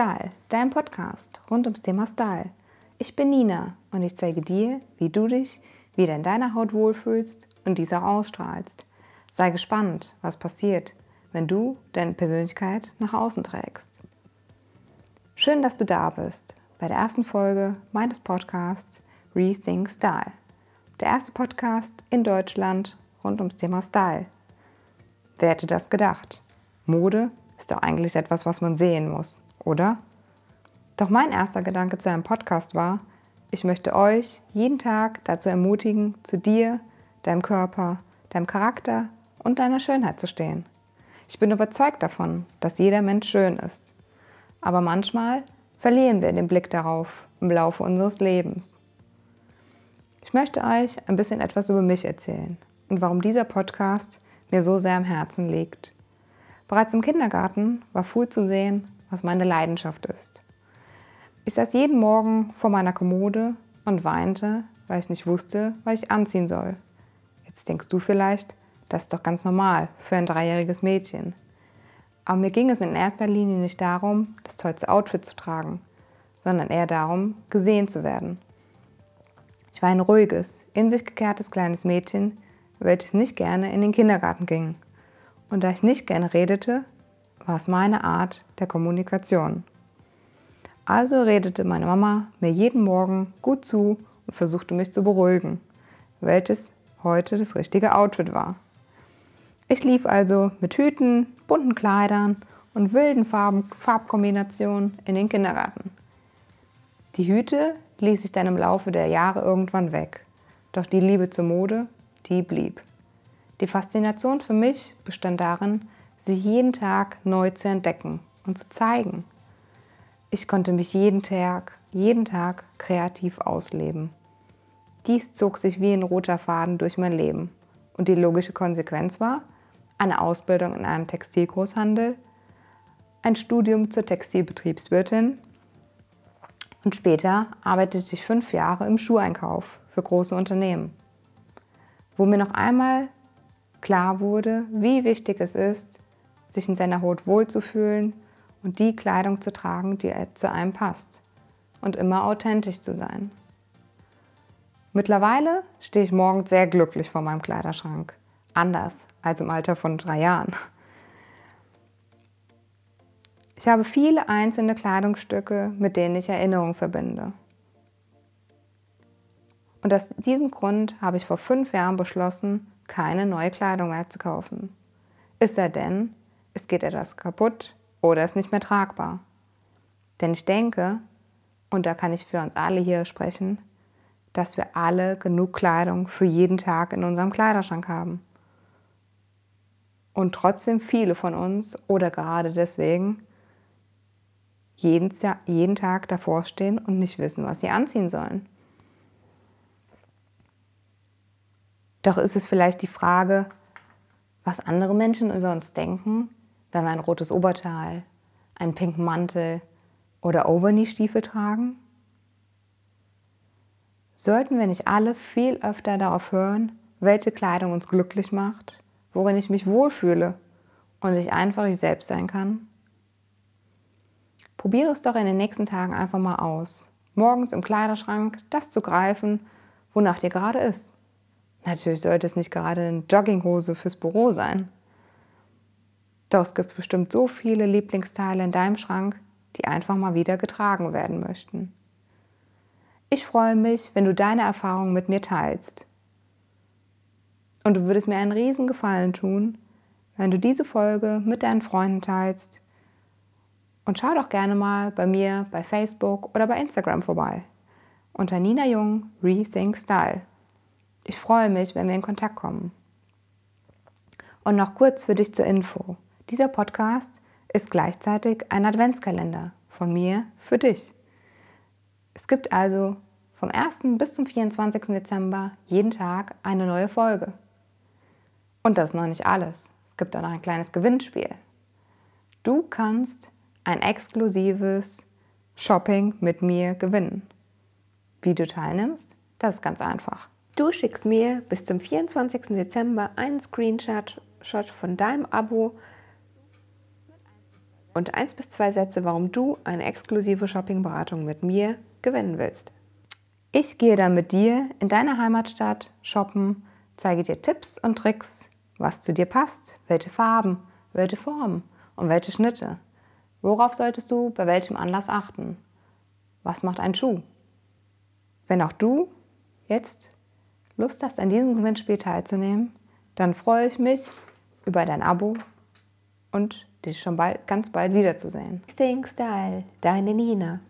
Style, dein Podcast rund ums Thema Style. Ich bin Nina und ich zeige dir, wie du dich wieder in deiner Haut wohlfühlst und diese ausstrahlst. Sei gespannt, was passiert, wenn du deine Persönlichkeit nach außen trägst. Schön, dass du da bist bei der ersten Folge meines Podcasts Rethink Style. Der erste Podcast in Deutschland rund ums Thema Style. Wer hätte das gedacht? Mode ist doch eigentlich etwas, was man sehen muss, oder? Doch mein erster Gedanke zu einem Podcast war, ich möchte euch jeden Tag dazu ermutigen, zu dir, deinem Körper, deinem Charakter und deiner Schönheit zu stehen. Ich bin überzeugt davon, dass jeder Mensch schön ist. Aber manchmal verlieren wir den Blick darauf im Laufe unseres Lebens. Ich möchte euch ein bisschen etwas über mich erzählen und warum dieser Podcast mir so sehr am Herzen liegt. Bereits im Kindergarten war früh zu sehen, was meine Leidenschaft ist. Ich saß jeden Morgen vor meiner Kommode und weinte, weil ich nicht wusste, was ich anziehen soll. Jetzt denkst du vielleicht, das ist doch ganz normal für ein dreijähriges Mädchen. Aber mir ging es in erster Linie nicht darum, das tollste Outfit zu tragen, sondern eher darum, gesehen zu werden. Ich war ein ruhiges, in sich gekehrtes kleines Mädchen, welches nicht gerne in den Kindergarten ging und da ich nicht gerne redete, war es meine Art der Kommunikation. Also redete meine Mama mir jeden Morgen gut zu und versuchte mich zu beruhigen, welches heute das richtige Outfit war. Ich lief also mit Hüten, bunten Kleidern und wilden Farben, Farbkombinationen in den Kindergarten. Die Hüte ließ ich dann im Laufe der Jahre irgendwann weg, doch die Liebe zur Mode, die blieb. Die Faszination für mich bestand darin, sie jeden Tag neu zu entdecken und zu zeigen. Ich konnte mich jeden Tag, jeden Tag kreativ ausleben. Dies zog sich wie ein roter Faden durch mein Leben. Und die logische Konsequenz war eine Ausbildung in einem Textilgroßhandel, ein Studium zur Textilbetriebswirtin und später arbeitete ich fünf Jahre im Schuheinkauf für große Unternehmen, wo mir noch einmal klar wurde, wie wichtig es ist, sich in seiner Haut wohlzufühlen und die Kleidung zu tragen, die zu einem passt und immer authentisch zu sein. Mittlerweile stehe ich morgens sehr glücklich vor meinem Kleiderschrank, anders als im Alter von drei Jahren. Ich habe viele einzelne Kleidungsstücke, mit denen ich Erinnerungen verbinde. Und aus diesem Grund habe ich vor fünf Jahren beschlossen, keine neue Kleidung mehr zu kaufen. Es sei denn, es geht etwas kaputt oder ist nicht mehr tragbar. Denn ich denke, und da kann ich für uns alle hier sprechen, dass wir alle genug Kleidung für jeden Tag in unserem Kleiderschrank haben. Und trotzdem viele von uns oder gerade deswegen jeden, jeden Tag davor stehen und nicht wissen, was sie anziehen sollen. Doch ist es vielleicht die Frage, was andere Menschen über uns denken, wenn wir ein rotes Oberteil, einen pinken Mantel oder Overknee-Stiefel tragen? Sollten wir nicht alle viel öfter darauf hören, welche Kleidung uns glücklich macht, worin ich mich wohlfühle und ich einfach ich selbst sein kann? Probiere es doch in den nächsten Tagen einfach mal aus. Morgens im Kleiderschrank das zu greifen, wonach dir gerade ist. Natürlich sollte es nicht gerade eine Jogginghose fürs Büro sein. Doch es gibt bestimmt so viele Lieblingsteile in deinem Schrank, die einfach mal wieder getragen werden möchten. Ich freue mich, wenn du deine Erfahrungen mit mir teilst. Und du würdest mir einen riesen Gefallen tun, wenn du diese Folge mit deinen Freunden teilst. Und schau doch gerne mal bei mir bei Facebook oder bei Instagram vorbei. Unter Nina Jung Rethink Style. Ich freue mich, wenn wir in Kontakt kommen. Und noch kurz für dich zur Info. Dieser Podcast ist gleichzeitig ein Adventskalender von mir für dich. Es gibt also vom 1. bis zum 24. Dezember jeden Tag eine neue Folge. Und das ist noch nicht alles. Es gibt auch noch ein kleines Gewinnspiel. Du kannst ein exklusives Shopping mit mir gewinnen. Wie du teilnimmst, das ist ganz einfach. Du schickst mir bis zum 24. Dezember einen Screenshot von deinem Abo und eins bis zwei Sätze, warum du eine exklusive Shoppingberatung mit mir gewinnen willst. Ich gehe dann mit dir in deine Heimatstadt shoppen, zeige dir Tipps und Tricks, was zu dir passt, welche Farben, welche Formen und welche Schnitte. Worauf solltest du bei welchem Anlass achten? Was macht ein Schuh? Wenn auch du jetzt Lust hast, an diesem Gewinnspiel teilzunehmen, dann freue ich mich über dein Abo und dich schon bald, ganz bald wiederzusehen. Think Style, deine Nina.